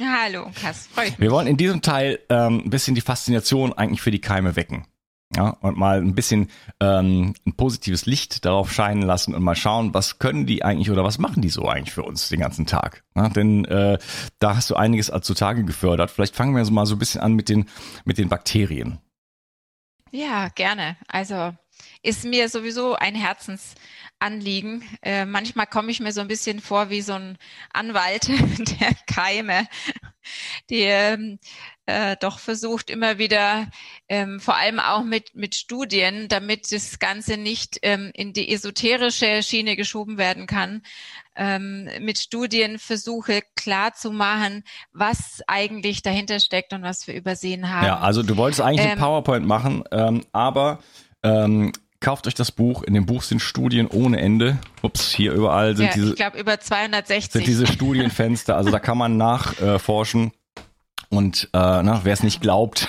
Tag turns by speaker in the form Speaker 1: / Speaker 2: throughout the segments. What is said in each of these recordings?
Speaker 1: Hallo, Kass, freut mich.
Speaker 2: Wir wollen in diesem Teil ähm, ein bisschen die Faszination eigentlich für die Keime wecken. Ja, und mal ein bisschen ähm, ein positives Licht darauf scheinen lassen und mal schauen, was können die eigentlich oder was machen die so eigentlich für uns den ganzen Tag. Ja, denn äh, da hast du einiges zutage gefördert. Vielleicht fangen wir so mal so ein bisschen an mit den, mit den Bakterien.
Speaker 1: Ja, gerne. Also ist mir sowieso ein Herzensanliegen. Äh, manchmal komme ich mir so ein bisschen vor wie so ein Anwalt der Keime, die ähm, äh, doch versucht immer wieder, ähm, vor allem auch mit, mit Studien, damit das Ganze nicht ähm, in die esoterische Schiene geschoben werden kann, ähm, mit Studien versuche klar zu machen, was eigentlich dahinter steckt und was wir übersehen haben.
Speaker 2: Ja, also du wolltest eigentlich ähm, eine PowerPoint machen, ähm, aber ähm, kauft euch das Buch. In dem Buch sind Studien ohne Ende. Ups, hier überall sind
Speaker 1: ja,
Speaker 2: diese.
Speaker 1: Ich glaube über 260.
Speaker 2: Sind diese Studienfenster. Also da kann man nachforschen. Und äh, wer es nicht glaubt,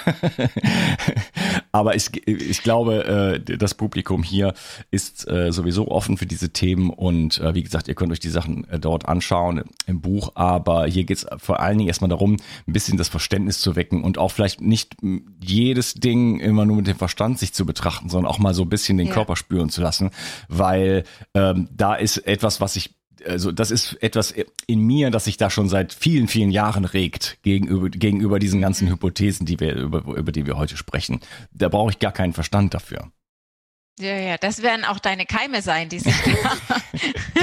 Speaker 2: aber ich, ich glaube, äh, das Publikum hier ist äh, sowieso offen für diese Themen. Und äh, wie gesagt, ihr könnt euch die Sachen äh, dort anschauen im Buch, aber hier geht es vor allen Dingen erstmal darum, ein bisschen das Verständnis zu wecken und auch vielleicht nicht jedes Ding immer nur mit dem Verstand sich zu betrachten, sondern auch mal so ein bisschen den ja. Körper spüren zu lassen, weil ähm, da ist etwas, was ich also das ist etwas in mir, das sich da schon seit vielen, vielen Jahren regt gegenüber, gegenüber diesen ganzen Hypothesen, die wir, über, über die wir heute sprechen. Da brauche ich gar keinen Verstand dafür.
Speaker 1: Ja, ja, das werden auch deine Keime sein, die sich
Speaker 2: da,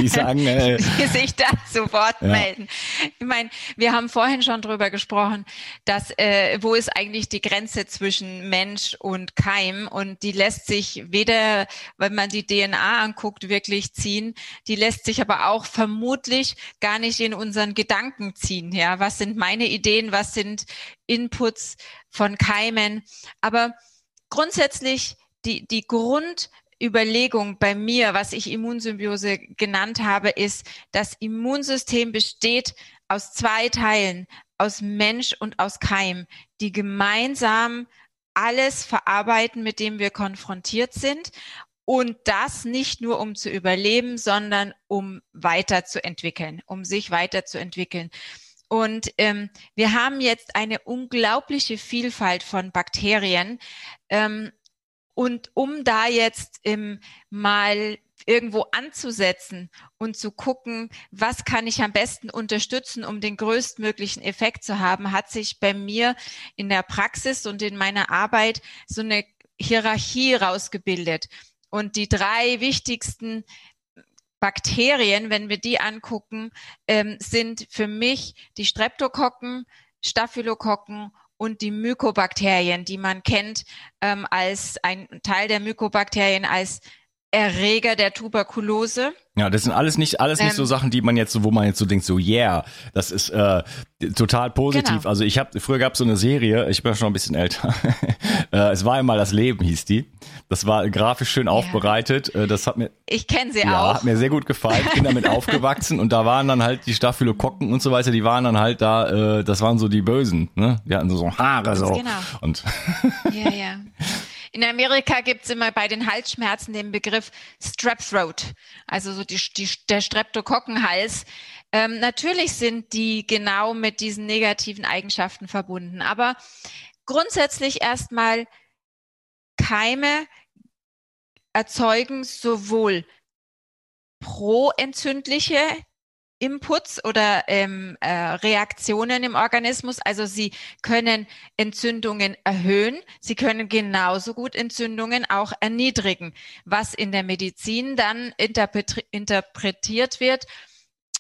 Speaker 2: die sagen, äh,
Speaker 1: die sich da zu Wort ja. melden. Ich meine, wir haben vorhin schon drüber gesprochen, dass äh, wo ist eigentlich die Grenze zwischen Mensch und Keim und die lässt sich weder, wenn man die DNA anguckt, wirklich ziehen. Die lässt sich aber auch vermutlich gar nicht in unseren Gedanken ziehen. Ja, was sind meine Ideen? Was sind Inputs von Keimen? Aber grundsätzlich die, die Grundüberlegung bei mir, was ich Immunsymbiose genannt habe, ist, das Immunsystem besteht aus zwei Teilen, aus Mensch und aus Keim, die gemeinsam alles verarbeiten, mit dem wir konfrontiert sind. Und das nicht nur um zu überleben, sondern um weiterzuentwickeln, um sich weiterzuentwickeln. Und ähm, wir haben jetzt eine unglaubliche Vielfalt von Bakterien. Ähm, und um da jetzt ähm, mal irgendwo anzusetzen und zu gucken, was kann ich am besten unterstützen, um den größtmöglichen Effekt zu haben, hat sich bei mir in der Praxis und in meiner Arbeit so eine Hierarchie rausgebildet. Und die drei wichtigsten Bakterien, wenn wir die angucken, ähm, sind für mich die Streptokokken, Staphylokokken und die Mykobakterien, die man kennt ähm, als ein Teil der Mykobakterien als Erreger der Tuberkulose.
Speaker 2: Ja, das sind alles nicht alles nicht ähm, so Sachen, die man jetzt so, wo man jetzt so denkt, so yeah, das ist äh, total positiv. Genau. Also ich habe früher gab es so eine Serie, ich bin schon ein bisschen älter. äh, es war einmal das Leben hieß die. Das war grafisch schön ja. aufbereitet. Äh, das hat mir
Speaker 1: ich kenne sie
Speaker 2: ja,
Speaker 1: auch.
Speaker 2: Hat mir sehr gut gefallen. Ich bin damit aufgewachsen und da waren dann halt die Staphylokokken und so weiter. Die waren dann halt da. Äh, das waren so die Bösen. Ne? Die hatten so, so Haare so. Genau. Und
Speaker 1: ja, ja. In Amerika gibt's immer bei den Halsschmerzen den Begriff Strep Throat, also so die, die, der Streptokokkenhals. Ähm, natürlich sind die genau mit diesen negativen Eigenschaften verbunden, aber grundsätzlich erstmal Keime erzeugen sowohl proentzündliche Inputs oder ähm, äh, Reaktionen im Organismus. Also sie können Entzündungen erhöhen, sie können genauso gut Entzündungen auch erniedrigen, was in der Medizin dann interpretiert wird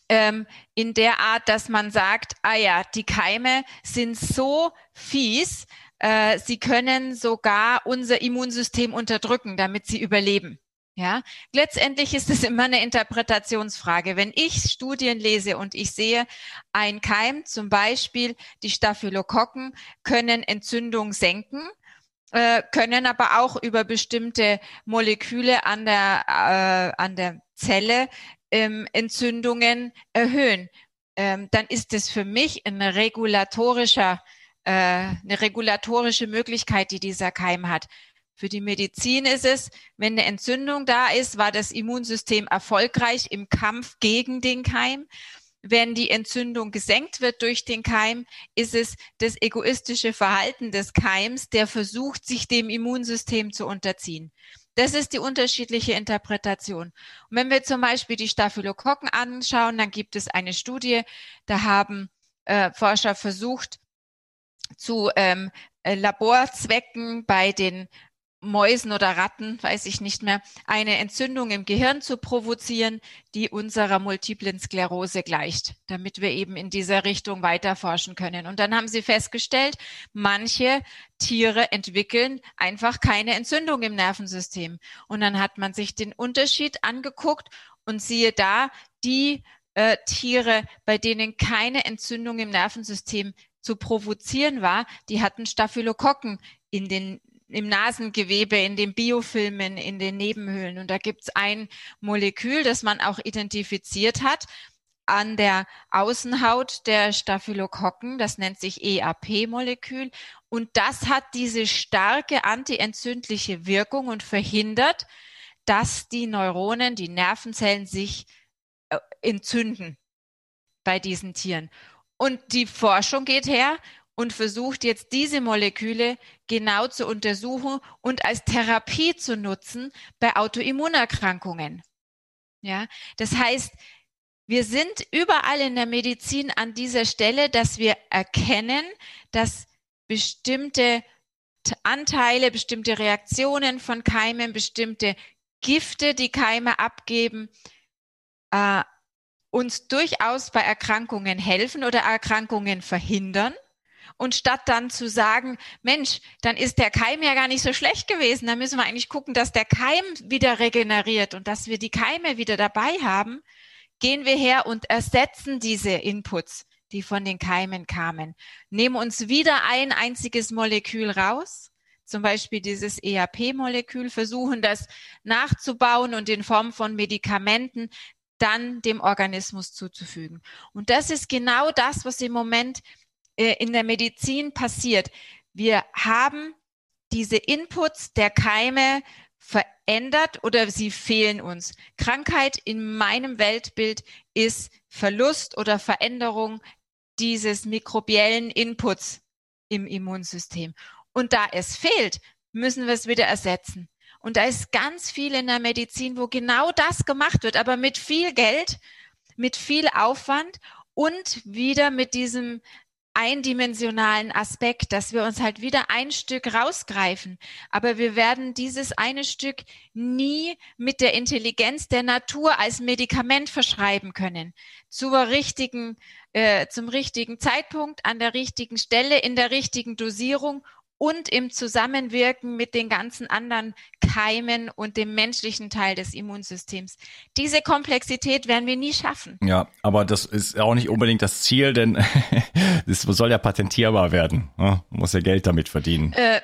Speaker 1: ähm, in der Art, dass man sagt, ah ja, die Keime sind so fies, äh, sie können sogar unser Immunsystem unterdrücken, damit sie überleben. Ja, letztendlich ist es immer eine Interpretationsfrage. Wenn ich Studien lese und ich sehe, ein Keim, zum Beispiel die Staphylokokken, können Entzündung senken, äh, können aber auch über bestimmte Moleküle an der, äh, an der Zelle ähm, Entzündungen erhöhen. Ähm, dann ist es für mich ein regulatorischer, äh, eine regulatorische Möglichkeit, die dieser Keim hat. Für die Medizin ist es, wenn eine Entzündung da ist, war das Immunsystem erfolgreich im Kampf gegen den Keim. Wenn die Entzündung gesenkt wird durch den Keim, ist es das egoistische Verhalten des Keims, der versucht, sich dem Immunsystem zu unterziehen. Das ist die unterschiedliche Interpretation. Und wenn wir zum Beispiel die Staphylokokken anschauen, dann gibt es eine Studie, da haben äh, Forscher versucht, zu ähm, äh, Laborzwecken bei den Mäusen oder Ratten, weiß ich nicht mehr, eine Entzündung im Gehirn zu provozieren, die unserer multiplen Sklerose gleicht, damit wir eben in dieser Richtung weiter forschen können. Und dann haben sie festgestellt, manche Tiere entwickeln einfach keine Entzündung im Nervensystem. Und dann hat man sich den Unterschied angeguckt und siehe da, die äh, Tiere, bei denen keine Entzündung im Nervensystem zu provozieren war, die hatten Staphylokokken in den im Nasengewebe, in den Biofilmen, in den Nebenhöhlen. Und da gibt es ein Molekül, das man auch identifiziert hat an der Außenhaut der Staphylokokken. Das nennt sich EAP-Molekül. Und das hat diese starke antientzündliche Wirkung und verhindert, dass die Neuronen, die Nervenzellen sich äh, entzünden bei diesen Tieren. Und die Forschung geht her und versucht jetzt diese Moleküle genau zu untersuchen und als Therapie zu nutzen bei Autoimmunerkrankungen. Ja, das heißt, wir sind überall in der Medizin an dieser Stelle, dass wir erkennen, dass bestimmte Anteile, bestimmte Reaktionen von Keimen, bestimmte Gifte, die Keime abgeben, äh, uns durchaus bei Erkrankungen helfen oder Erkrankungen verhindern. Und statt dann zu sagen, Mensch, dann ist der Keim ja gar nicht so schlecht gewesen, dann müssen wir eigentlich gucken, dass der Keim wieder regeneriert und dass wir die Keime wieder dabei haben, gehen wir her und ersetzen diese Inputs, die von den Keimen kamen, nehmen uns wieder ein einziges Molekül raus, zum Beispiel dieses EAP-Molekül, versuchen das nachzubauen und in Form von Medikamenten dann dem Organismus zuzufügen. Und das ist genau das, was im Moment in der Medizin passiert. Wir haben diese Inputs der Keime verändert oder sie fehlen uns. Krankheit in meinem Weltbild ist Verlust oder Veränderung dieses mikrobiellen Inputs im Immunsystem. Und da es fehlt, müssen wir es wieder ersetzen. Und da ist ganz viel in der Medizin, wo genau das gemacht wird, aber mit viel Geld, mit viel Aufwand und wieder mit diesem eindimensionalen Aspekt, dass wir uns halt wieder ein Stück rausgreifen. Aber wir werden dieses eine Stück nie mit der Intelligenz der Natur als Medikament verschreiben können. Zur richtigen, äh, zum richtigen Zeitpunkt, an der richtigen Stelle, in der richtigen Dosierung und im Zusammenwirken mit den ganzen anderen Keimen und dem menschlichen Teil des Immunsystems. Diese Komplexität werden wir nie schaffen.
Speaker 2: Ja, aber das ist auch nicht unbedingt das Ziel, denn es soll ja patentierbar werden. Ne? Man muss ja Geld damit verdienen.
Speaker 1: Äh,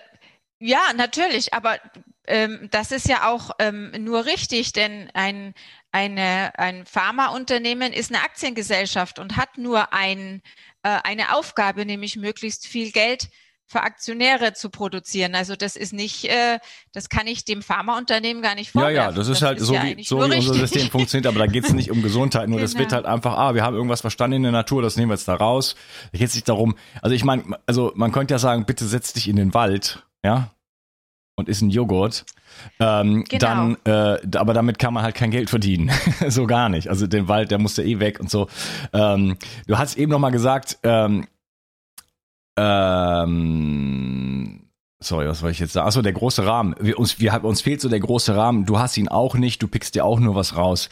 Speaker 1: ja, natürlich, aber ähm, das ist ja auch ähm, nur richtig, denn ein, eine, ein Pharmaunternehmen ist eine Aktiengesellschaft und hat nur ein, äh, eine Aufgabe, nämlich möglichst viel Geld für Aktionäre zu produzieren. Also das ist nicht, äh, das kann ich dem Pharmaunternehmen gar nicht vorwerfen.
Speaker 2: Ja, ja, das ist das halt ist so, ja wie, so wie unser System funktioniert, aber da geht es nicht um Gesundheit, nur genau. das wird halt einfach, ah, wir haben irgendwas verstanden in der Natur, das nehmen wir jetzt da raus. Da geht es nicht darum, also ich meine, also man könnte ja sagen, bitte setz dich in den Wald, ja, und isst einen Joghurt, ähm, genau. dann, äh, aber damit kann man halt kein Geld verdienen, so gar nicht. Also den Wald, der musste eh weg und so. Ähm, du hast eben noch mal gesagt, ähm, ähm, sorry, was wollte ich jetzt sagen? Achso, der große Rahmen. Wir, uns, wir, uns fehlt so der große Rahmen. Du hast ihn auch nicht, du pickst dir auch nur was raus.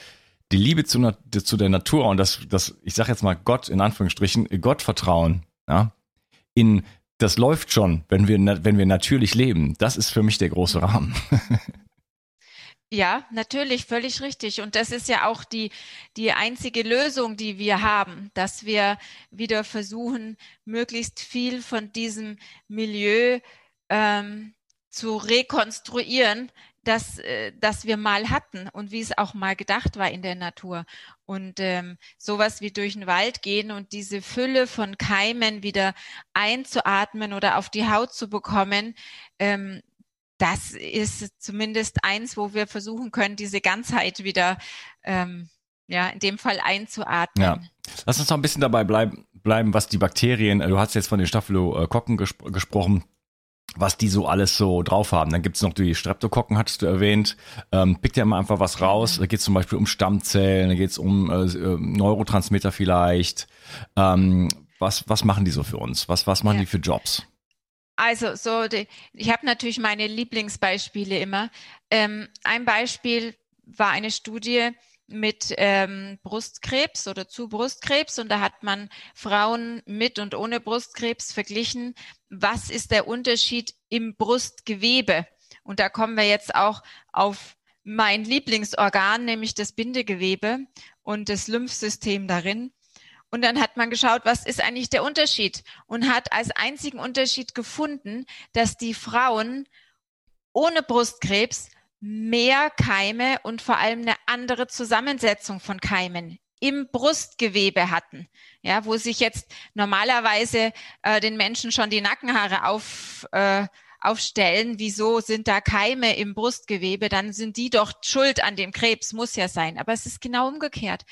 Speaker 2: Die Liebe zu, zu der Natur und das, das, ich sag jetzt mal Gott in Anführungsstrichen, Gottvertrauen, ja, in das läuft schon, wenn wir, wenn wir natürlich leben. Das ist für mich der große Rahmen.
Speaker 1: Ja, natürlich, völlig richtig. Und das ist ja auch die, die einzige Lösung, die wir haben, dass wir wieder versuchen, möglichst viel von diesem Milieu ähm, zu rekonstruieren, das, äh, das wir mal hatten und wie es auch mal gedacht war in der Natur. Und ähm, sowas wie durch den Wald gehen und diese Fülle von Keimen wieder einzuatmen oder auf die Haut zu bekommen, ähm, das ist zumindest eins, wo wir versuchen können, diese Ganzheit wieder, ähm, ja, in dem Fall einzuatmen. Ja.
Speaker 2: Lass uns noch ein bisschen dabei bleiben, bleiben was die Bakterien, du hast jetzt von den Staphylokokken gespro gesprochen, was die so alles so drauf haben. Dann gibt's noch die Streptokokken, hattest du erwähnt. Ähm, pick dir mal einfach was raus. Da geht's zum Beispiel um Stammzellen, da geht's um äh, äh, Neurotransmitter vielleicht. Ähm, was, was machen die so für uns? Was, was machen ja. die für Jobs?
Speaker 1: Also so, die, ich habe natürlich meine Lieblingsbeispiele immer. Ähm, ein Beispiel war eine Studie mit ähm, Brustkrebs oder zu Brustkrebs und da hat man Frauen mit und ohne Brustkrebs verglichen. Was ist der Unterschied im Brustgewebe? Und da kommen wir jetzt auch auf mein Lieblingsorgan, nämlich das Bindegewebe und das Lymphsystem darin. Und dann hat man geschaut, was ist eigentlich der Unterschied? Und hat als einzigen Unterschied gefunden, dass die Frauen ohne Brustkrebs mehr Keime und vor allem eine andere Zusammensetzung von Keimen im Brustgewebe hatten, ja, wo sich jetzt normalerweise äh, den Menschen schon die Nackenhaare auf, äh, aufstellen, wieso sind da Keime im Brustgewebe, dann sind die doch schuld an dem Krebs, muss ja sein. Aber es ist genau umgekehrt.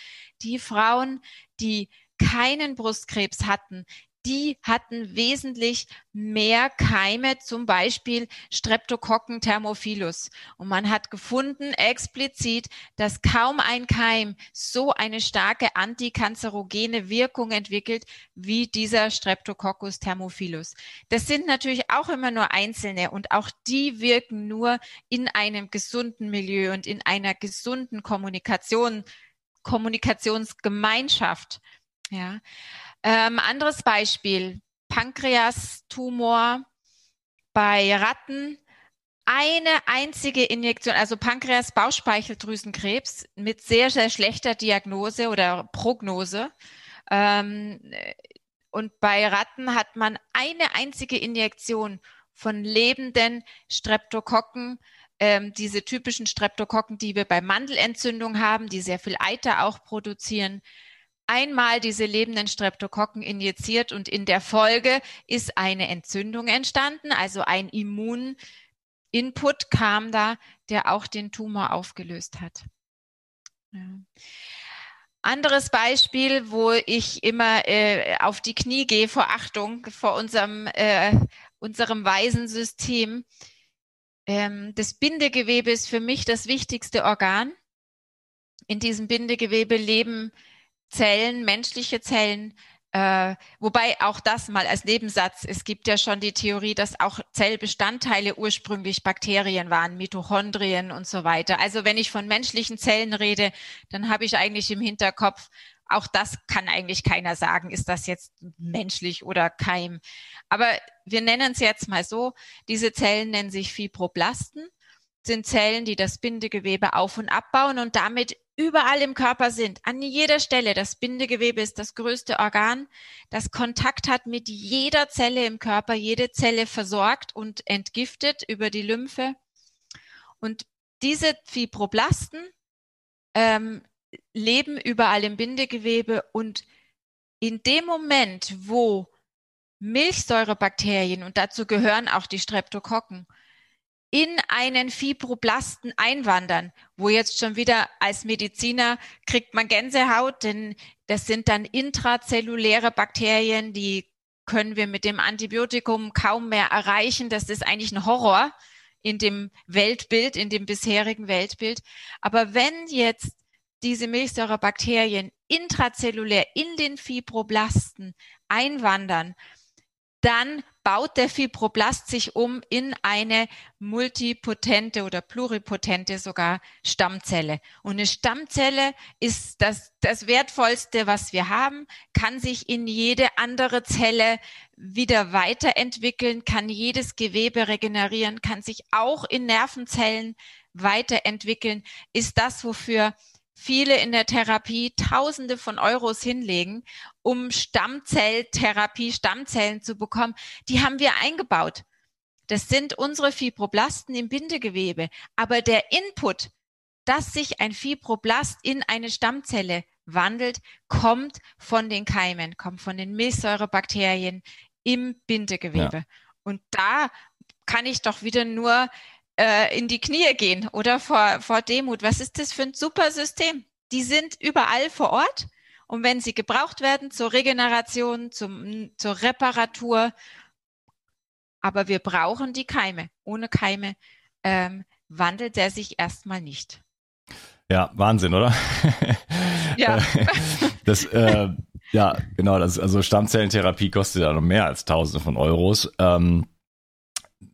Speaker 1: Die Frauen, die keinen Brustkrebs hatten, die hatten wesentlich mehr Keime, zum Beispiel Streptokokken thermophilus. Und man hat gefunden explizit, dass kaum ein Keim so eine starke antikanzerogene Wirkung entwickelt wie dieser Streptococcus thermophilus. Das sind natürlich auch immer nur einzelne und auch die wirken nur in einem gesunden Milieu und in einer gesunden Kommunikation, Kommunikationsgemeinschaft. Ja. Ähm, anderes Beispiel, Pankreastumor bei Ratten. Eine einzige Injektion, also Pankreas-Bauchspeicheldrüsenkrebs mit sehr, sehr schlechter Diagnose oder Prognose. Ähm, und bei Ratten hat man eine einzige Injektion von lebenden Streptokokken, ähm, diese typischen Streptokokken, die wir bei Mandelentzündung haben, die sehr viel Eiter auch produzieren, einmal diese lebenden Streptokokken injiziert und in der Folge ist eine Entzündung entstanden, also ein Immuninput kam da, der auch den Tumor aufgelöst hat. Ja. Anderes Beispiel, wo ich immer äh, auf die Knie gehe vor Achtung vor unserem, äh, unserem weisen System. Ähm, das Bindegewebe ist für mich das wichtigste Organ. In diesem Bindegewebe leben Zellen, menschliche Zellen, äh, wobei auch das mal als Nebensatz, es gibt ja schon die Theorie, dass auch Zellbestandteile ursprünglich Bakterien waren, Mitochondrien und so weiter. Also wenn ich von menschlichen Zellen rede, dann habe ich eigentlich im Hinterkopf auch das kann eigentlich keiner sagen, ist das jetzt menschlich oder Keim. Aber wir nennen es jetzt mal so, diese Zellen nennen sich Fibroblasten, sind Zellen, die das Bindegewebe auf und abbauen und damit überall im Körper sind, an jeder Stelle. Das Bindegewebe ist das größte Organ, das Kontakt hat mit jeder Zelle im Körper, jede Zelle versorgt und entgiftet über die Lymphe. Und diese Fibroblasten ähm, leben überall im Bindegewebe und in dem Moment, wo Milchsäurebakterien, und dazu gehören auch die Streptokokken, in einen Fibroblasten einwandern, wo jetzt schon wieder als Mediziner kriegt man Gänsehaut, denn das sind dann intrazelluläre Bakterien, die können wir mit dem Antibiotikum kaum mehr erreichen. Das ist eigentlich ein Horror in dem Weltbild, in dem bisherigen Weltbild. Aber wenn jetzt diese Milchsäurebakterien intrazellulär in den Fibroblasten einwandern, dann baut der Fibroblast sich um in eine multipotente oder pluripotente sogar Stammzelle. Und eine Stammzelle ist das, das Wertvollste, was wir haben, kann sich in jede andere Zelle wieder weiterentwickeln, kann jedes Gewebe regenerieren, kann sich auch in Nervenzellen weiterentwickeln, ist das, wofür viele in der Therapie Tausende von Euros hinlegen, um Stammzelltherapie, Stammzellen zu bekommen. Die haben wir eingebaut. Das sind unsere Fibroblasten im Bindegewebe. Aber der Input, dass sich ein Fibroblast in eine Stammzelle wandelt, kommt von den Keimen, kommt von den Milchsäurebakterien im Bindegewebe. Ja. Und da kann ich doch wieder nur äh, in die Knie gehen oder vor, vor Demut. Was ist das für ein super System? Die sind überall vor Ort und wenn sie gebraucht werden zur Regeneration, zum, zur Reparatur, aber wir brauchen die Keime. Ohne Keime ähm, wandelt er sich erstmal nicht.
Speaker 2: Ja, Wahnsinn, oder? Ja. das, äh, ja, genau. Das, also Stammzellentherapie kostet ja noch mehr als Tausende von Euros. Ähm,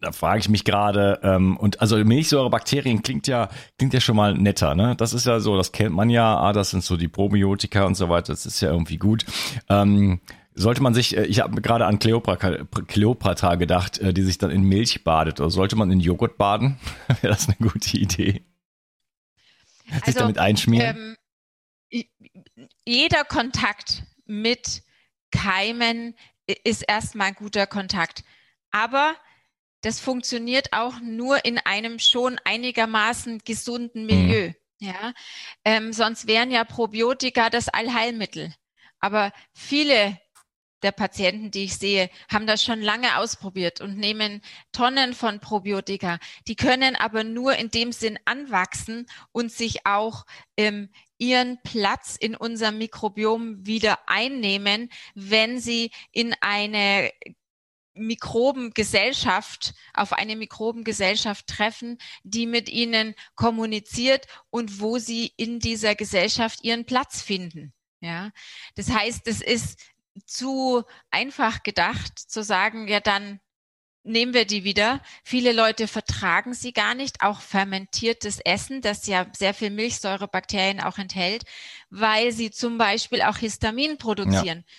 Speaker 2: da frage ich mich gerade, ähm, und also Milchsäurebakterien klingt ja, klingt ja schon mal netter, ne? Das ist ja so, das kennt man ja, ah, das sind so die Probiotika und so weiter, das ist ja irgendwie gut. Ähm, sollte man sich, äh, ich habe gerade an Kleopatra, gedacht, äh, die sich dann in Milch badet, oder sollte man in Joghurt baden? Wäre das eine gute Idee? Sich also, damit einschmieren?
Speaker 1: Ähm, jeder Kontakt mit Keimen ist erstmal ein guter Kontakt. Aber das funktioniert auch nur in einem schon einigermaßen gesunden. Milieu. Mhm. Ja, ähm, sonst wären ja Probiotika das Allheilmittel. Aber viele der Patienten, die ich sehe, haben das schon lange ausprobiert und nehmen Tonnen von Probiotika. Die können aber nur in dem Sinn anwachsen und sich auch ähm, ihren Platz in unserem Mikrobiom wieder einnehmen, wenn sie in eine Mikrobengesellschaft, auf eine Mikrobengesellschaft treffen, die mit ihnen kommuniziert und wo sie in dieser Gesellschaft ihren Platz finden. Ja, das heißt, es ist zu einfach gedacht zu sagen, ja, dann nehmen wir die wieder. Viele Leute vertragen sie gar nicht, auch fermentiertes Essen, das ja sehr viel Milchsäurebakterien auch enthält, weil sie zum Beispiel auch Histamin produzieren. Ja.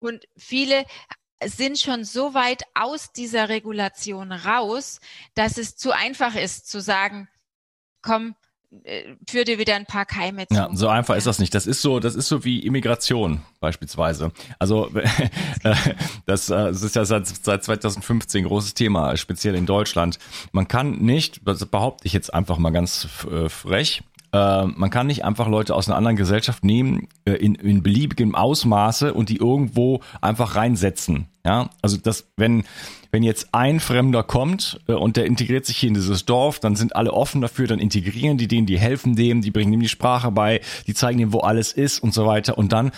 Speaker 1: Und viele sind schon so weit aus dieser Regulation raus, dass es zu einfach ist zu sagen, komm, äh, führ dir wieder ein paar Keime zu.
Speaker 2: Ja, so einfach ist das nicht. Das ist so, das ist so wie Immigration beispielsweise. Also äh, das, das ist ja seit, seit 2015 großes Thema, speziell in Deutschland. Man kann nicht, das behaupte ich jetzt einfach mal ganz äh, frech, äh, man kann nicht einfach Leute aus einer anderen Gesellschaft nehmen, äh, in, in beliebigem Ausmaße und die irgendwo einfach reinsetzen. Ja, also das, wenn, wenn jetzt ein Fremder kommt äh, und der integriert sich hier in dieses Dorf, dann sind alle offen dafür, dann integrieren die den, die helfen dem, die bringen ihm die Sprache bei, die zeigen ihm, wo alles ist und so weiter. Und dann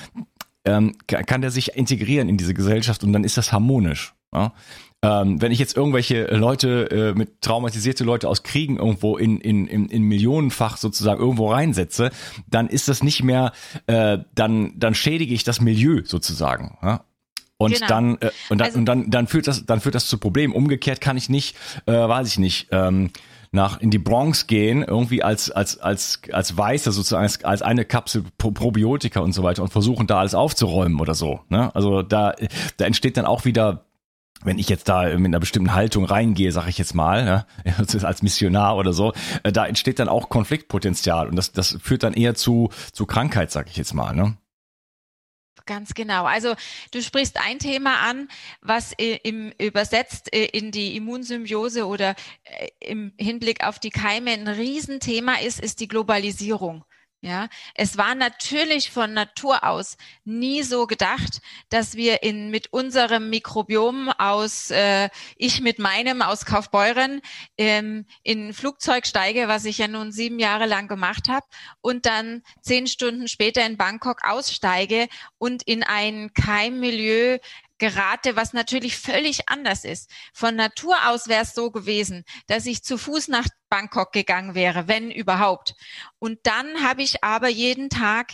Speaker 2: ähm, kann der sich integrieren in diese Gesellschaft und dann ist das harmonisch. Ja? Ähm, wenn ich jetzt irgendwelche Leute äh, mit traumatisierte Leute aus Kriegen irgendwo in, in, in, in Millionenfach sozusagen irgendwo reinsetze, dann ist das nicht mehr, äh, dann, dann schädige ich das Milieu sozusagen. Ja? Und genau. dann äh, und dann, also, und dann dann führt das dann führt das zu Problemen. Umgekehrt kann ich nicht, äh, weiß ich nicht. Ähm, nach in die Bronx gehen, irgendwie als als als als Weißer sozusagen als, als eine Kapsel Pro Probiotika und so weiter und versuchen da alles aufzuräumen oder so. Ne? Also da da entsteht dann auch wieder wenn ich jetzt da mit einer bestimmten Haltung reingehe, sage ich jetzt mal, ne, als Missionar oder so, äh, da entsteht dann auch Konfliktpotenzial und das, das führt dann eher zu, zu Krankheit, sage ich jetzt mal. Ne?
Speaker 1: Ganz genau. Also du sprichst ein Thema an, was im übersetzt äh, in die Immunsymbiose oder äh, im Hinblick auf die Keime ein Riesenthema ist, ist die Globalisierung. Ja, es war natürlich von Natur aus nie so gedacht, dass wir in mit unserem Mikrobiom aus äh, ich mit meinem aus Kaufbeuren ähm, in ein Flugzeug steige, was ich ja nun sieben Jahre lang gemacht habe, und dann zehn Stunden später in Bangkok aussteige und in ein Keimmilieu gerate, was natürlich völlig anders ist. Von Natur aus wäre es so gewesen, dass ich zu Fuß nach Bangkok gegangen wäre, wenn überhaupt. Und dann habe ich aber jeden Tag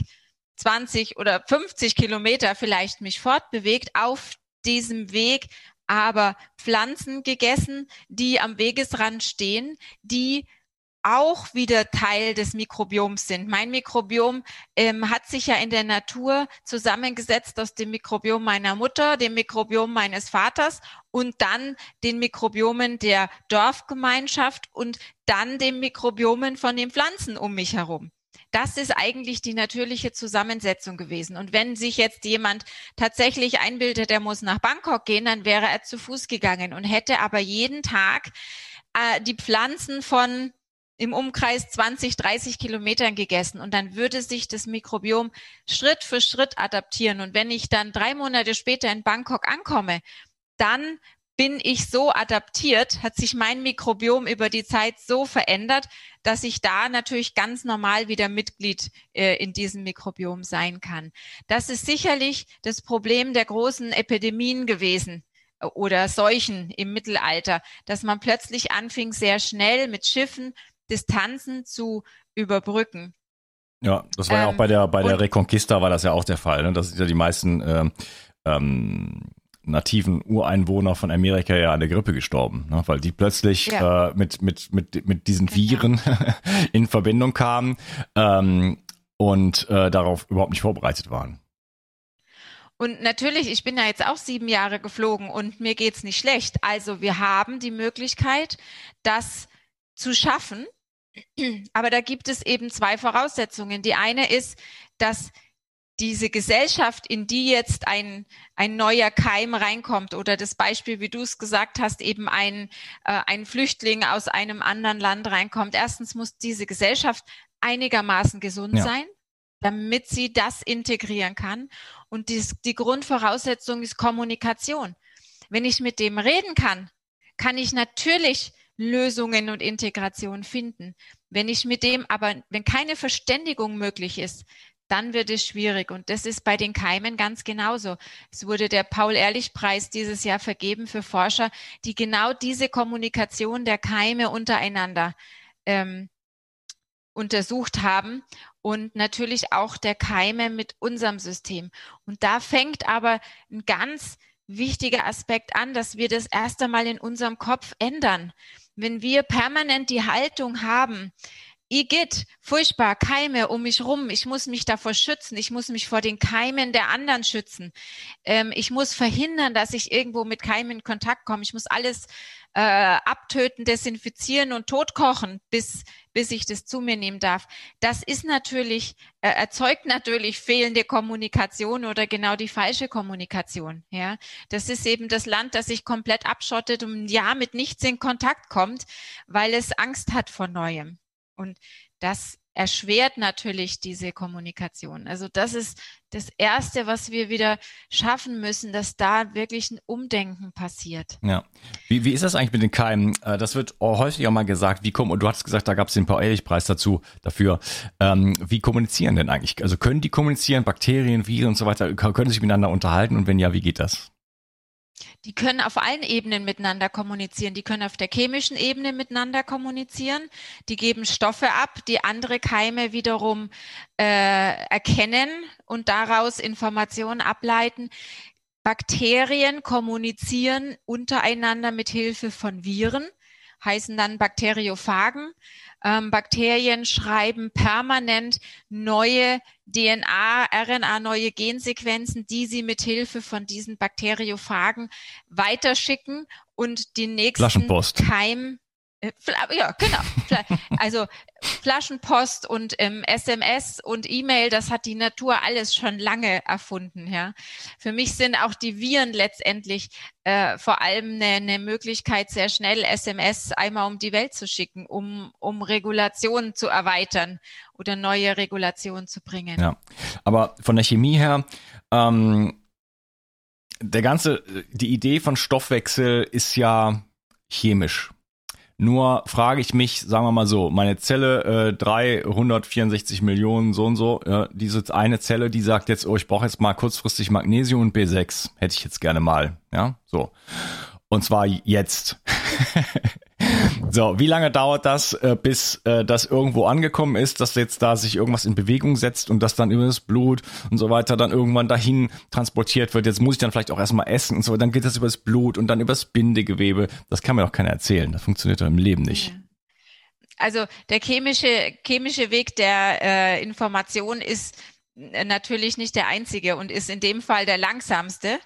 Speaker 1: 20 oder 50 Kilometer vielleicht mich fortbewegt auf diesem Weg, aber Pflanzen gegessen, die am Wegesrand stehen, die auch wieder Teil des Mikrobioms sind. Mein Mikrobiom ähm, hat sich ja in der Natur zusammengesetzt aus dem Mikrobiom meiner Mutter, dem Mikrobiom meines Vaters und dann den Mikrobiomen der Dorfgemeinschaft und dann den Mikrobiomen von den Pflanzen um mich herum. Das ist eigentlich die natürliche Zusammensetzung gewesen. Und wenn sich jetzt jemand tatsächlich einbildet, der muss nach Bangkok gehen, dann wäre er zu Fuß gegangen und hätte aber jeden Tag äh, die Pflanzen von im Umkreis 20, 30 Kilometern gegessen und dann würde sich das Mikrobiom Schritt für Schritt adaptieren. Und wenn ich dann drei Monate später in Bangkok ankomme, dann bin ich so adaptiert, hat sich mein Mikrobiom über die Zeit so verändert, dass ich da natürlich ganz normal wieder Mitglied äh, in diesem Mikrobiom sein kann. Das ist sicherlich das Problem der großen Epidemien gewesen äh, oder Seuchen im Mittelalter, dass man plötzlich anfing, sehr schnell mit Schiffen Distanzen zu überbrücken.
Speaker 2: Ja, das war ähm, ja auch bei der bei der Reconquista war das ja auch der Fall. Ne? Das sind ja die meisten ähm, ähm, nativen Ureinwohner von Amerika ja an der Grippe gestorben, ne? weil die plötzlich ja. äh, mit mit mit mit diesen genau. Viren in Verbindung kamen ähm, und äh, darauf überhaupt nicht vorbereitet waren.
Speaker 1: Und natürlich, ich bin ja jetzt auch sieben Jahre geflogen und mir geht's nicht schlecht. Also wir haben die Möglichkeit, das zu schaffen, aber da gibt es eben zwei Voraussetzungen. Die eine ist, dass diese Gesellschaft, in die jetzt ein, ein neuer Keim reinkommt oder das Beispiel, wie du es gesagt hast, eben ein, äh, ein Flüchtling aus einem anderen Land reinkommt. Erstens muss diese Gesellschaft einigermaßen gesund ja. sein, damit sie das integrieren kann. Und dies, die Grundvoraussetzung ist Kommunikation. Wenn ich mit dem reden kann, kann ich natürlich Lösungen und Integration finden. Wenn ich mit dem aber, wenn keine Verständigung möglich ist, dann wird es schwierig. Und das ist bei den Keimen ganz genauso. Es wurde der Paul-Ehrlich-Preis dieses Jahr vergeben für Forscher, die genau diese Kommunikation der Keime untereinander ähm, untersucht haben und natürlich auch der Keime mit unserem System. Und da fängt aber ein ganz wichtiger Aspekt an, dass wir das erst einmal in unserem Kopf ändern wenn wir permanent die Haltung haben, Igitt, furchtbar, Keime um mich rum, ich muss mich davor schützen, ich muss mich vor den Keimen der anderen schützen, ähm, ich muss verhindern, dass ich irgendwo mit Keimen in Kontakt komme, ich muss alles äh, abtöten, desinfizieren und totkochen, bis, bis ich das zu mir nehmen darf. Das ist natürlich, äh, erzeugt natürlich fehlende Kommunikation oder genau die falsche Kommunikation. Ja, das ist eben das Land, das sich komplett abschottet und ja mit nichts in Kontakt kommt, weil es Angst hat vor Neuem. Und das erschwert natürlich diese Kommunikation. Also das ist das Erste, was wir wieder schaffen müssen, dass da wirklich ein Umdenken passiert.
Speaker 2: Ja. Wie, wie ist das eigentlich mit den Keimen? Äh, das wird häufig auch mal gesagt. Wie kommen, und du hast gesagt, da gab es den Paul-Ehrlich-Preis dazu, dafür. Ähm, wie kommunizieren denn eigentlich? Also können die kommunizieren, Bakterien, Viren und so weiter, können sich miteinander unterhalten? Und wenn ja, wie geht das?
Speaker 1: Die können auf allen Ebenen miteinander kommunizieren. Die können auf der chemischen Ebene miteinander kommunizieren. Die geben Stoffe ab, die andere Keime wiederum äh, erkennen und daraus Informationen ableiten. Bakterien kommunizieren untereinander mit Hilfe von Viren. heißen dann Bakteriophagen. Ähm, Bakterien schreiben permanent neue DNA, RNA, neue Gensequenzen, die sie mit Hilfe von diesen Bakteriophagen weiterschicken und die nächsten Keim ja, genau. Also Flaschenpost und ähm, SMS und E-Mail, das hat die Natur alles schon lange erfunden. Ja, für mich sind auch die Viren letztendlich äh, vor allem eine, eine Möglichkeit, sehr schnell SMS einmal um die Welt zu schicken, um um Regulationen zu erweitern oder neue Regulationen zu bringen.
Speaker 2: Ja, aber von der Chemie her. Ähm, der ganze, die Idee von Stoffwechsel ist ja chemisch. Nur frage ich mich, sagen wir mal so, meine Zelle äh, 364 Millionen so und so, ja, diese eine Zelle, die sagt jetzt, oh, ich brauche jetzt mal kurzfristig Magnesium und B6, hätte ich jetzt gerne mal, ja, so. Und zwar jetzt. So, wie lange dauert das, äh, bis äh, das irgendwo angekommen ist, dass jetzt da sich irgendwas in Bewegung setzt und das dann über das Blut und so weiter dann irgendwann dahin transportiert wird? Jetzt muss ich dann vielleicht auch erstmal essen und so, dann geht das übers Blut und dann übers Bindegewebe. Das kann mir doch keiner erzählen. Das funktioniert doch im Leben nicht.
Speaker 1: Also der chemische, chemische Weg der äh, Information ist natürlich nicht der einzige und ist in dem Fall der langsamste.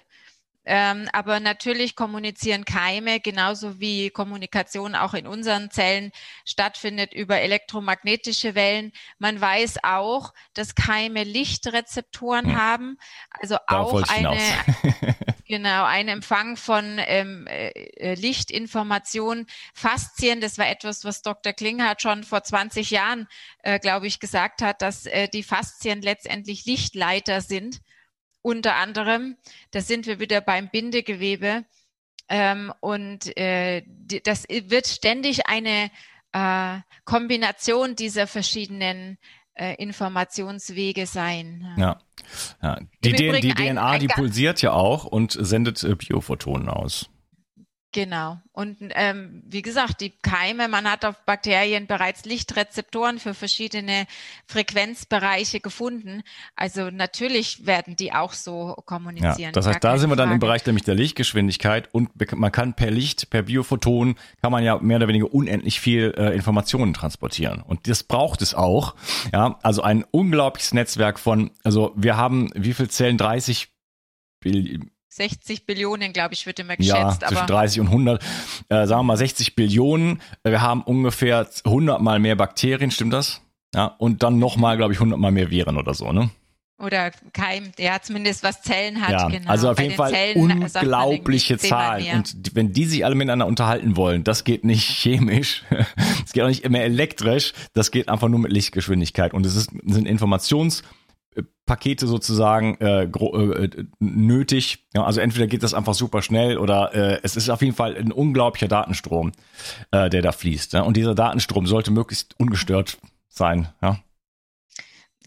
Speaker 1: Ähm, aber natürlich kommunizieren Keime genauso wie Kommunikation auch in unseren Zellen stattfindet über elektromagnetische Wellen. Man weiß auch, dass Keime Lichtrezeptoren hm. haben, also Darauf auch eine, genau, ein Empfang von ähm, äh, Lichtinformationen. Faszien, das war etwas, was Dr. Klinghardt schon vor 20 Jahren, äh, glaube ich, gesagt hat, dass äh, die Faszien letztendlich Lichtleiter sind unter anderem. Da sind wir wieder beim Bindegewebe. Ähm, und äh, die, das wird ständig eine äh, Kombination dieser verschiedenen äh, Informationswege sein.
Speaker 2: Ja, ja. Die, die, die DNA, ein, ein die pulsiert ja auch und sendet äh, Biophotonen aus.
Speaker 1: Genau. Und ähm, wie gesagt, die Keime, man hat auf Bakterien bereits Lichtrezeptoren für verschiedene Frequenzbereiche gefunden. Also natürlich werden die auch so kommunizieren.
Speaker 2: Ja, das heißt, da sind wir dann Frage. im Bereich nämlich der Lichtgeschwindigkeit und man kann per Licht, per Biophoton, kann man ja mehr oder weniger unendlich viel äh, Informationen transportieren. Und das braucht es auch. Ja, also ein unglaubliches Netzwerk von, also wir haben wie viel Zellen? 30
Speaker 1: 60 Billionen, glaube ich, wird immer geschätzt.
Speaker 2: Ja, zwischen aber 30 und 100, äh, sagen wir mal 60 Billionen. Wir haben ungefähr 100 mal mehr Bakterien, stimmt das? Ja, und dann nochmal, glaube ich, 100 mal mehr Viren oder so, ne?
Speaker 1: Oder Keim, ja, zumindest was Zellen hat,
Speaker 2: ja,
Speaker 1: genau.
Speaker 2: Also auf jeden Fall unglaubliche Zahlen. Und wenn die sich alle miteinander unterhalten wollen, das geht nicht chemisch, das geht auch nicht immer elektrisch, das geht einfach nur mit Lichtgeschwindigkeit. Und es ist, sind Informations- Pakete sozusagen äh, äh, nötig. Ja, also entweder geht das einfach super schnell oder äh, es ist auf jeden Fall ein unglaublicher Datenstrom, äh, der da fließt. Ja? Und dieser Datenstrom sollte möglichst ungestört sein. Ja?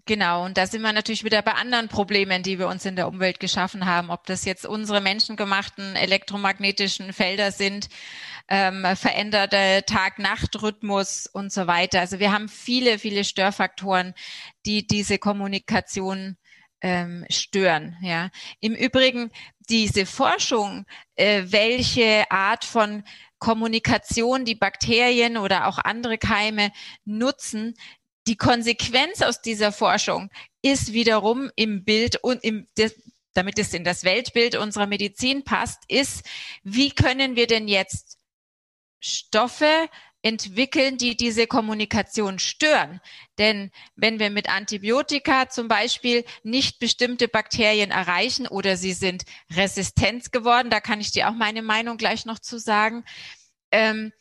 Speaker 1: Genau, und da sind wir natürlich wieder bei anderen Problemen, die wir uns in der Umwelt geschaffen haben, ob das jetzt unsere menschengemachten elektromagnetischen Felder sind, ähm, veränderte Tag-Nacht-Rhythmus und so weiter. Also wir haben viele, viele Störfaktoren, die diese Kommunikation ähm, stören. Ja. Im Übrigen diese Forschung, äh, welche Art von Kommunikation die Bakterien oder auch andere Keime nutzen, die Konsequenz aus dieser Forschung ist wiederum im Bild und im, damit es in das Weltbild unserer Medizin passt, ist, wie können wir denn jetzt Stoffe entwickeln, die diese Kommunikation stören. Denn wenn wir mit Antibiotika zum Beispiel nicht bestimmte Bakterien erreichen oder sie sind resistent geworden, da kann ich dir auch meine Meinung gleich noch zu sagen, ähm,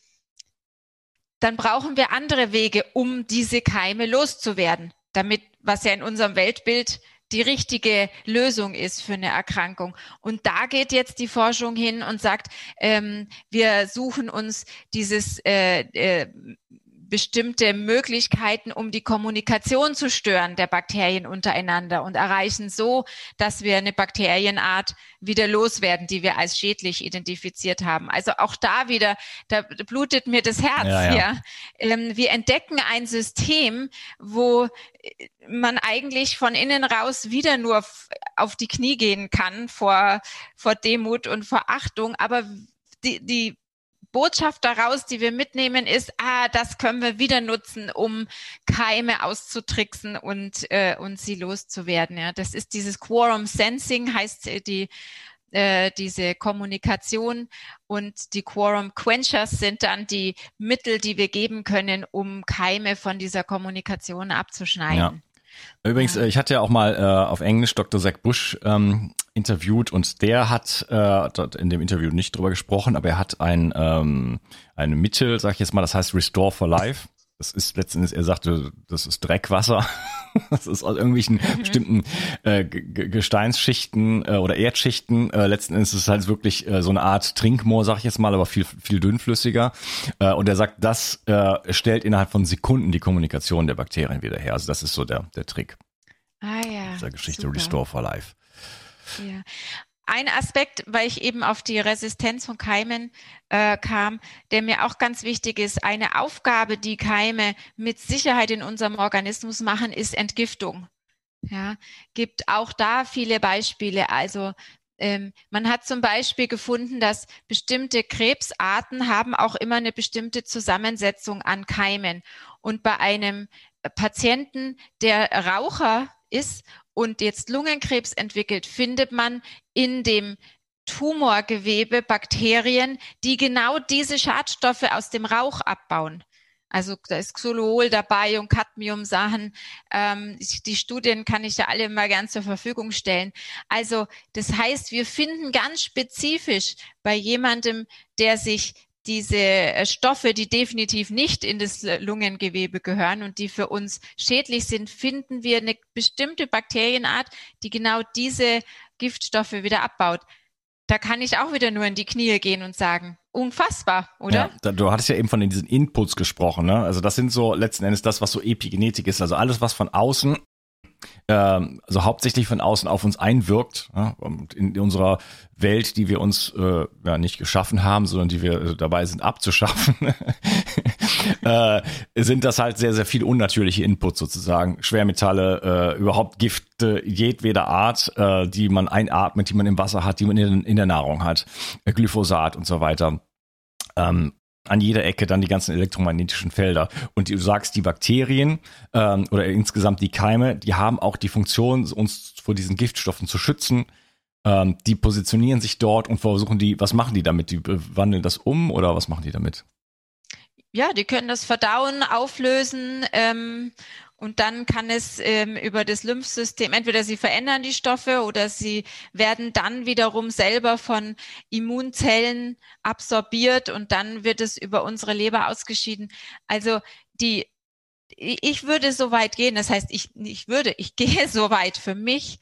Speaker 1: dann brauchen wir andere Wege, um diese Keime loszuwerden, damit, was ja in unserem Weltbild die richtige Lösung ist für eine Erkrankung. Und da geht jetzt die Forschung hin und sagt, ähm, wir suchen uns dieses äh, äh, bestimmte Möglichkeiten, um die Kommunikation zu stören der Bakterien untereinander und erreichen so, dass wir eine Bakterienart wieder loswerden, die wir als schädlich identifiziert haben. Also auch da wieder, da blutet mir das Herz. Ja, ja. ja. Ähm, wir entdecken ein System, wo man eigentlich von innen raus wieder nur auf die Knie gehen kann vor, vor Demut und vor Achtung, aber die, die Botschaft daraus, die wir mitnehmen, ist, ah, das können wir wieder nutzen, um Keime auszutricksen und, äh, und sie loszuwerden. Ja, das ist dieses Quorum Sensing, heißt äh, die äh, diese Kommunikation und die Quorum Quenchers sind dann die Mittel, die wir geben können, um Keime von dieser Kommunikation abzuschneiden.
Speaker 2: Ja. Übrigens, ja. Äh, ich hatte ja auch mal äh, auf Englisch Dr. Zach Bush ähm, interviewt und der hat äh, dort in dem Interview nicht drüber gesprochen, aber er hat ein, ähm, ein Mittel, sag ich jetzt mal, das heißt Restore for Life. Das ist letztendlich, er sagte, das ist Dreckwasser. Das ist aus irgendwelchen mhm. bestimmten äh, Gesteinsschichten äh, oder Erdschichten. Äh, letzten Endes ist es halt wirklich äh, so eine Art Trinkmoor, sag ich jetzt mal, aber viel, viel dünnflüssiger. Äh, und er sagt, das äh, stellt innerhalb von Sekunden die Kommunikation der Bakterien wieder her. Also das ist so der, der Trick.
Speaker 1: Ah ja.
Speaker 2: Dieser Geschichte super. Restore for Life.
Speaker 1: Ja ein Aspekt, weil ich eben auf die Resistenz von Keimen äh, kam, der mir auch ganz wichtig ist. Eine Aufgabe, die Keime mit Sicherheit in unserem Organismus machen, ist Entgiftung. Ja, gibt auch da viele Beispiele. Also ähm, man hat zum Beispiel gefunden, dass bestimmte Krebsarten haben auch immer eine bestimmte Zusammensetzung an Keimen. Und bei einem Patienten, der Raucher ist und jetzt Lungenkrebs entwickelt, findet man in dem Tumorgewebe Bakterien, die genau diese Schadstoffe aus dem Rauch abbauen. Also da ist Xolol dabei und Cadmium-Sachen. Ähm, die Studien kann ich ja alle mal gern zur Verfügung stellen. Also das heißt, wir finden ganz spezifisch bei jemandem, der sich diese äh, Stoffe, die definitiv nicht in das Lungengewebe gehören und die für uns schädlich sind, finden wir eine bestimmte Bakterienart, die genau diese Giftstoffe wieder abbaut. Da kann ich auch wieder nur in die Knie gehen und sagen, unfassbar, oder?
Speaker 2: Ja, du hattest ja eben von diesen Inputs gesprochen, ne? Also das sind so letzten Endes das, was so Epigenetik ist. Also alles, was von außen ähm, also hauptsächlich von außen auf uns einwirkt ja, in unserer Welt, die wir uns äh, ja nicht geschaffen haben, sondern die wir äh, dabei sind abzuschaffen, äh, sind das halt sehr, sehr viele unnatürliche Inputs sozusagen. Schwermetalle, äh, überhaupt Gifte jedweder Art, äh, die man einatmet, die man im Wasser hat, die man in, in der Nahrung hat, Glyphosat und so weiter. Ähm, an jeder Ecke dann die ganzen elektromagnetischen Felder. Und du sagst, die Bakterien ähm, oder insgesamt die Keime, die haben auch die Funktion, uns vor diesen Giftstoffen zu schützen. Ähm, die positionieren sich dort und versuchen die, was machen die damit? Die wandeln das um oder was machen die damit?
Speaker 1: Ja, die können das verdauen, auflösen ähm, und dann kann es ähm, über das Lymphsystem, entweder sie verändern die Stoffe oder sie werden dann wiederum selber von Immunzellen absorbiert und dann wird es über unsere Leber ausgeschieden. Also die, ich würde so weit gehen, das heißt, ich, ich würde, ich gehe so weit für mich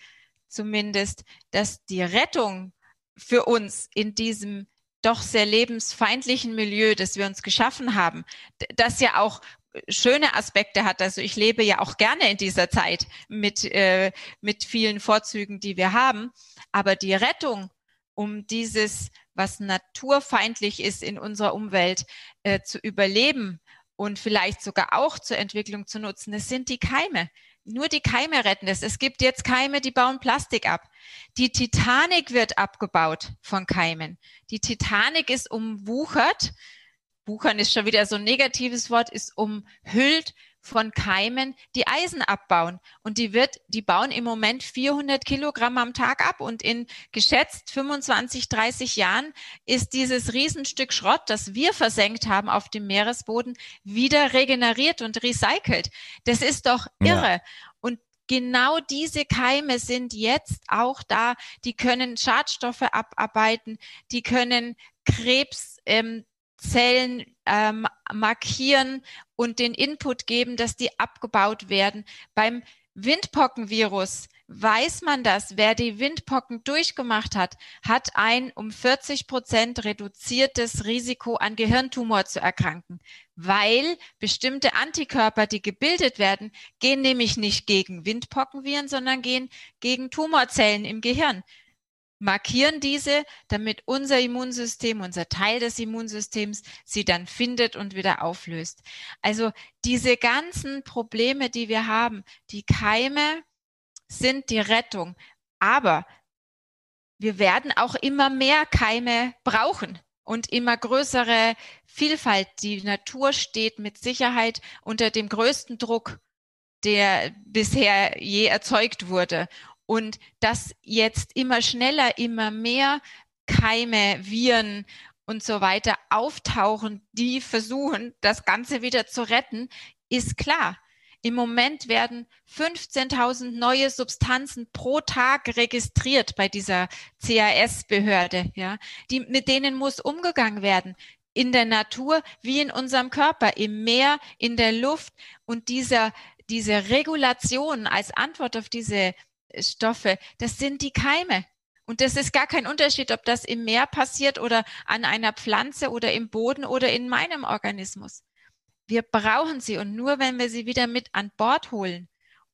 Speaker 1: zumindest, dass die Rettung für uns in diesem doch sehr lebensfeindlichen Milieu, das wir uns geschaffen haben, das ja auch schöne Aspekte hat. Also ich lebe ja auch gerne in dieser Zeit mit, äh, mit vielen Vorzügen, die wir haben. Aber die Rettung, um dieses, was naturfeindlich ist in unserer Umwelt, äh, zu überleben und vielleicht sogar auch zur Entwicklung zu nutzen, das sind die Keime. Nur die Keime retten es. Es gibt jetzt Keime, die bauen Plastik ab. Die Titanic wird abgebaut von Keimen. Die Titanic ist umwuchert Buchern ist schon wieder so ein negatives Wort, ist umhüllt von Keimen, die Eisen abbauen. Und die wird, die bauen im Moment 400 Kilogramm am Tag ab. Und in geschätzt 25, 30 Jahren ist dieses Riesenstück Schrott, das wir versenkt haben auf dem Meeresboden, wieder regeneriert und recycelt. Das ist doch irre. Ja. Und genau diese Keime sind jetzt auch da. Die können Schadstoffe abarbeiten, die können Krebs ähm, Zellen ähm, markieren und den Input geben, dass die abgebaut werden. Beim Windpockenvirus weiß man das. Wer die Windpocken durchgemacht hat, hat ein um 40 Prozent reduziertes Risiko an Gehirntumor zu erkranken, weil bestimmte Antikörper, die gebildet werden, gehen nämlich nicht gegen Windpockenviren, sondern gehen gegen Tumorzellen im Gehirn markieren diese, damit unser Immunsystem, unser Teil des Immunsystems sie dann findet und wieder auflöst. Also diese ganzen Probleme, die wir haben, die Keime sind die Rettung. Aber wir werden auch immer mehr Keime brauchen. und immer größere Vielfalt. Die Natur steht mit Sicherheit unter dem größten Druck, der bisher je erzeugt wurde. Und dass jetzt immer schneller, immer mehr Keime, Viren und so weiter auftauchen, die versuchen, das Ganze wieder zu retten, ist klar. Im Moment werden 15.000 neue Substanzen pro Tag registriert bei dieser CAS-Behörde, ja. Die, mit denen muss umgegangen werden. In der Natur wie in unserem Körper, im Meer, in der Luft. Und dieser, diese Regulation als Antwort auf diese Stoffe, das sind die Keime. Und das ist gar kein Unterschied, ob das im Meer passiert oder an einer Pflanze oder im Boden oder in meinem Organismus. Wir brauchen sie und nur wenn wir sie wieder mit an Bord holen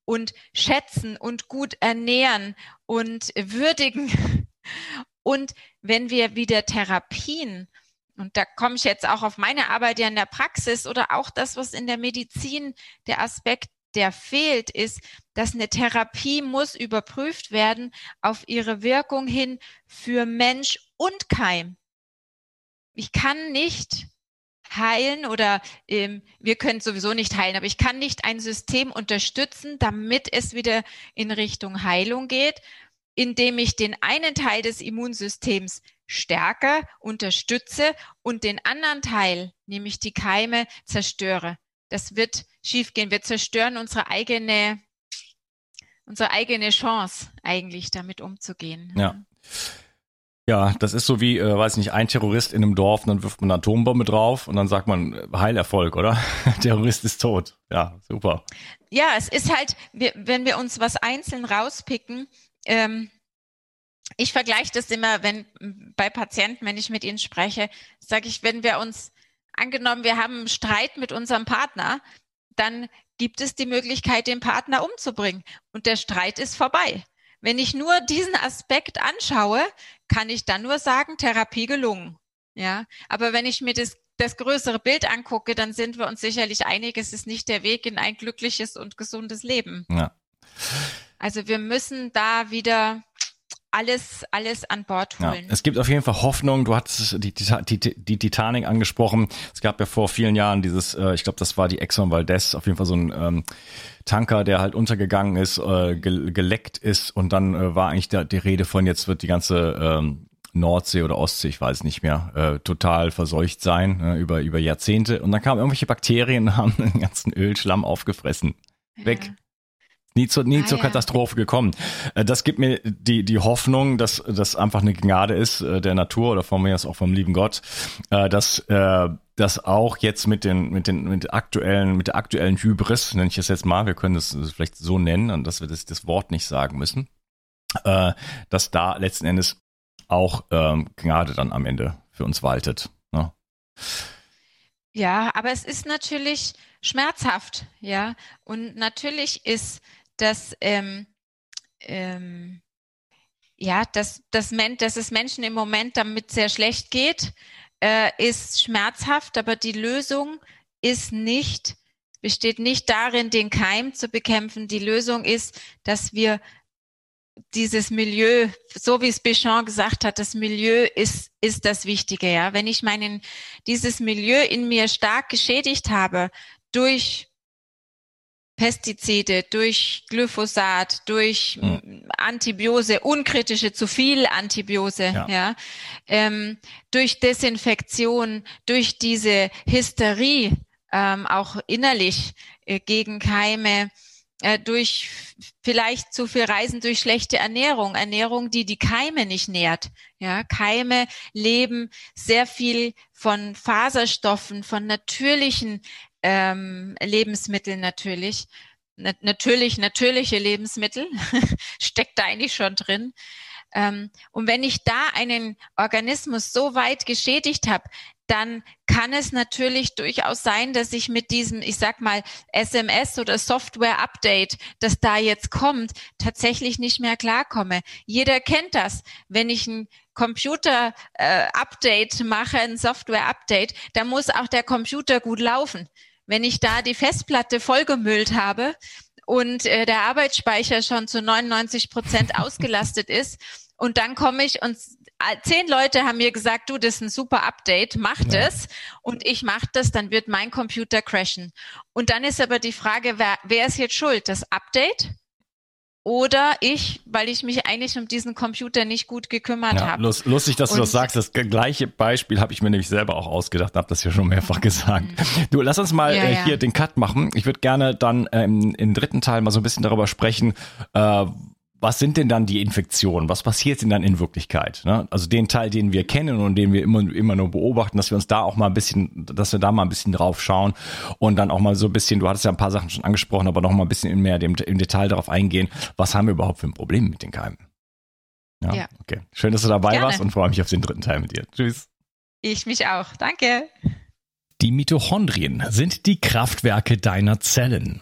Speaker 1: und schätzen und gut ernähren und würdigen und wenn wir wieder Therapien und da komme ich jetzt auch auf meine Arbeit ja in der Praxis oder auch das, was in der Medizin der Aspekt, der fehlt, ist, dass eine Therapie muss überprüft werden auf ihre Wirkung hin für Mensch und Keim. Ich kann nicht heilen oder ähm, wir können sowieso nicht heilen, aber ich kann nicht ein System unterstützen, damit es wieder in Richtung Heilung geht, indem ich den einen Teil des Immunsystems stärke, unterstütze und den anderen Teil, nämlich die Keime, zerstöre. Das wird schiefgehen. Wir zerstören unsere eigene, unsere eigene Chance, eigentlich damit umzugehen.
Speaker 2: Ja. Ja, das ist so wie, äh, weiß nicht, ein Terrorist in einem Dorf, und dann wirft man eine Atombombe drauf und dann sagt man äh, Heilerfolg, oder? Terrorist ist tot. Ja, super.
Speaker 1: Ja, es ist halt, wir, wenn wir uns was einzeln rauspicken, ähm, ich vergleiche das immer, wenn bei Patienten, wenn ich mit ihnen spreche, sage ich, wenn wir uns angenommen, wir haben einen Streit mit unserem Partner, dann gibt es die Möglichkeit, den Partner umzubringen und der Streit ist vorbei. Wenn ich nur diesen Aspekt anschaue, kann ich dann nur sagen, Therapie gelungen. Ja, aber wenn ich mir das, das größere Bild angucke, dann sind wir uns sicherlich einig, es ist nicht der Weg in ein glückliches und gesundes Leben. Ja. Also wir müssen da wieder alles, alles an Bord holen.
Speaker 2: Ja, es gibt auf jeden Fall Hoffnung. Du hattest die, die, die, Titanic angesprochen. Es gab ja vor vielen Jahren dieses, äh, ich glaube, das war die Exxon Valdez, auf jeden Fall so ein ähm, Tanker, der halt untergegangen ist, äh, ge geleckt ist und dann äh, war eigentlich der, die Rede von, jetzt wird die ganze ähm, Nordsee oder Ostsee, ich weiß nicht mehr, äh, total verseucht sein äh, über, über Jahrzehnte. Und dann kamen irgendwelche Bakterien und haben den ganzen Ölschlamm aufgefressen. Weg. Ja nie zur, nie ah, zur Katastrophe gekommen. Äh, das gibt mir die, die Hoffnung, dass das einfach eine Gnade ist äh, der Natur oder von mir aus auch vom lieben Gott, äh, dass das auch jetzt mit den mit den mit aktuellen mit der aktuellen Hybris nenne ich es jetzt mal, wir können das vielleicht so nennen und dass wir das, das Wort nicht sagen müssen, dass da letzten Endes auch ähm, Gnade dann am Ende für uns waltet. Ne?
Speaker 1: Ja, aber es ist natürlich schmerzhaft, ja. Und natürlich ist dass ähm, ähm, ja, dass, dass, dass es Menschen im Moment damit sehr schlecht geht, äh, ist schmerzhaft, aber die Lösung ist nicht, besteht nicht darin, den Keim zu bekämpfen. Die Lösung ist, dass wir dieses Milieu, so wie es Bichon gesagt hat, das Milieu ist, ist das Wichtige, ja. Wenn ich meinen, dieses Milieu in mir stark geschädigt habe durch Pestizide, durch Glyphosat, durch mhm. Antibiose, unkritische zu viel Antibiose, ja, ja ähm, durch Desinfektion, durch diese Hysterie, ähm, auch innerlich äh, gegen Keime, äh, durch vielleicht zu viel Reisen durch schlechte Ernährung, Ernährung, die die Keime nicht nährt. Ja, Keime leben sehr viel von Faserstoffen, von natürlichen ähm, Lebensmittel natürlich. Na, natürlich, natürliche Lebensmittel steckt da eigentlich schon drin. Ähm, und wenn ich da einen Organismus so weit geschädigt habe, dann kann es natürlich durchaus sein, dass ich mit diesem, ich sag mal, SMS oder Software-Update, das da jetzt kommt, tatsächlich nicht mehr klarkomme. Jeder kennt das. Wenn ich ein Computer-Update äh, mache, ein Software-Update, dann muss auch der Computer gut laufen. Wenn ich da die Festplatte vollgemüllt habe und äh, der Arbeitsspeicher schon zu 99 Prozent ausgelastet ist. Und dann komme ich und zehn Leute haben mir gesagt, du, das ist ein super Update, mach das. Und ich mache das, dann wird mein Computer crashen. Und dann ist aber die Frage, wer, wer ist jetzt schuld? Das Update? Oder ich, weil ich mich eigentlich um diesen Computer nicht gut gekümmert ja, habe.
Speaker 2: Lustig, dass du das sagst. Das gleiche Beispiel habe ich mir nämlich selber auch ausgedacht, habe das ja schon mehrfach gesagt. Mhm. Du, lass uns mal ja, äh, hier ja. den Cut machen. Ich würde gerne dann ähm, im dritten Teil mal so ein bisschen darüber sprechen, äh, was sind denn dann die Infektionen? Was passiert denn dann in Wirklichkeit? Ne? Also den Teil, den wir kennen und den wir immer, immer nur beobachten, dass wir uns da auch mal ein bisschen, dass wir da mal ein bisschen drauf schauen und dann auch mal so ein bisschen, du hattest ja ein paar Sachen schon angesprochen, aber noch mal ein bisschen mehr dem, im Detail darauf eingehen, was haben wir überhaupt für ein Problem mit den Keimen? Ja, ja. okay. Schön, dass du dabei Gerne. warst und freue mich auf den dritten Teil mit dir. Tschüss.
Speaker 1: Ich mich auch. Danke.
Speaker 2: Die Mitochondrien sind die Kraftwerke deiner Zellen.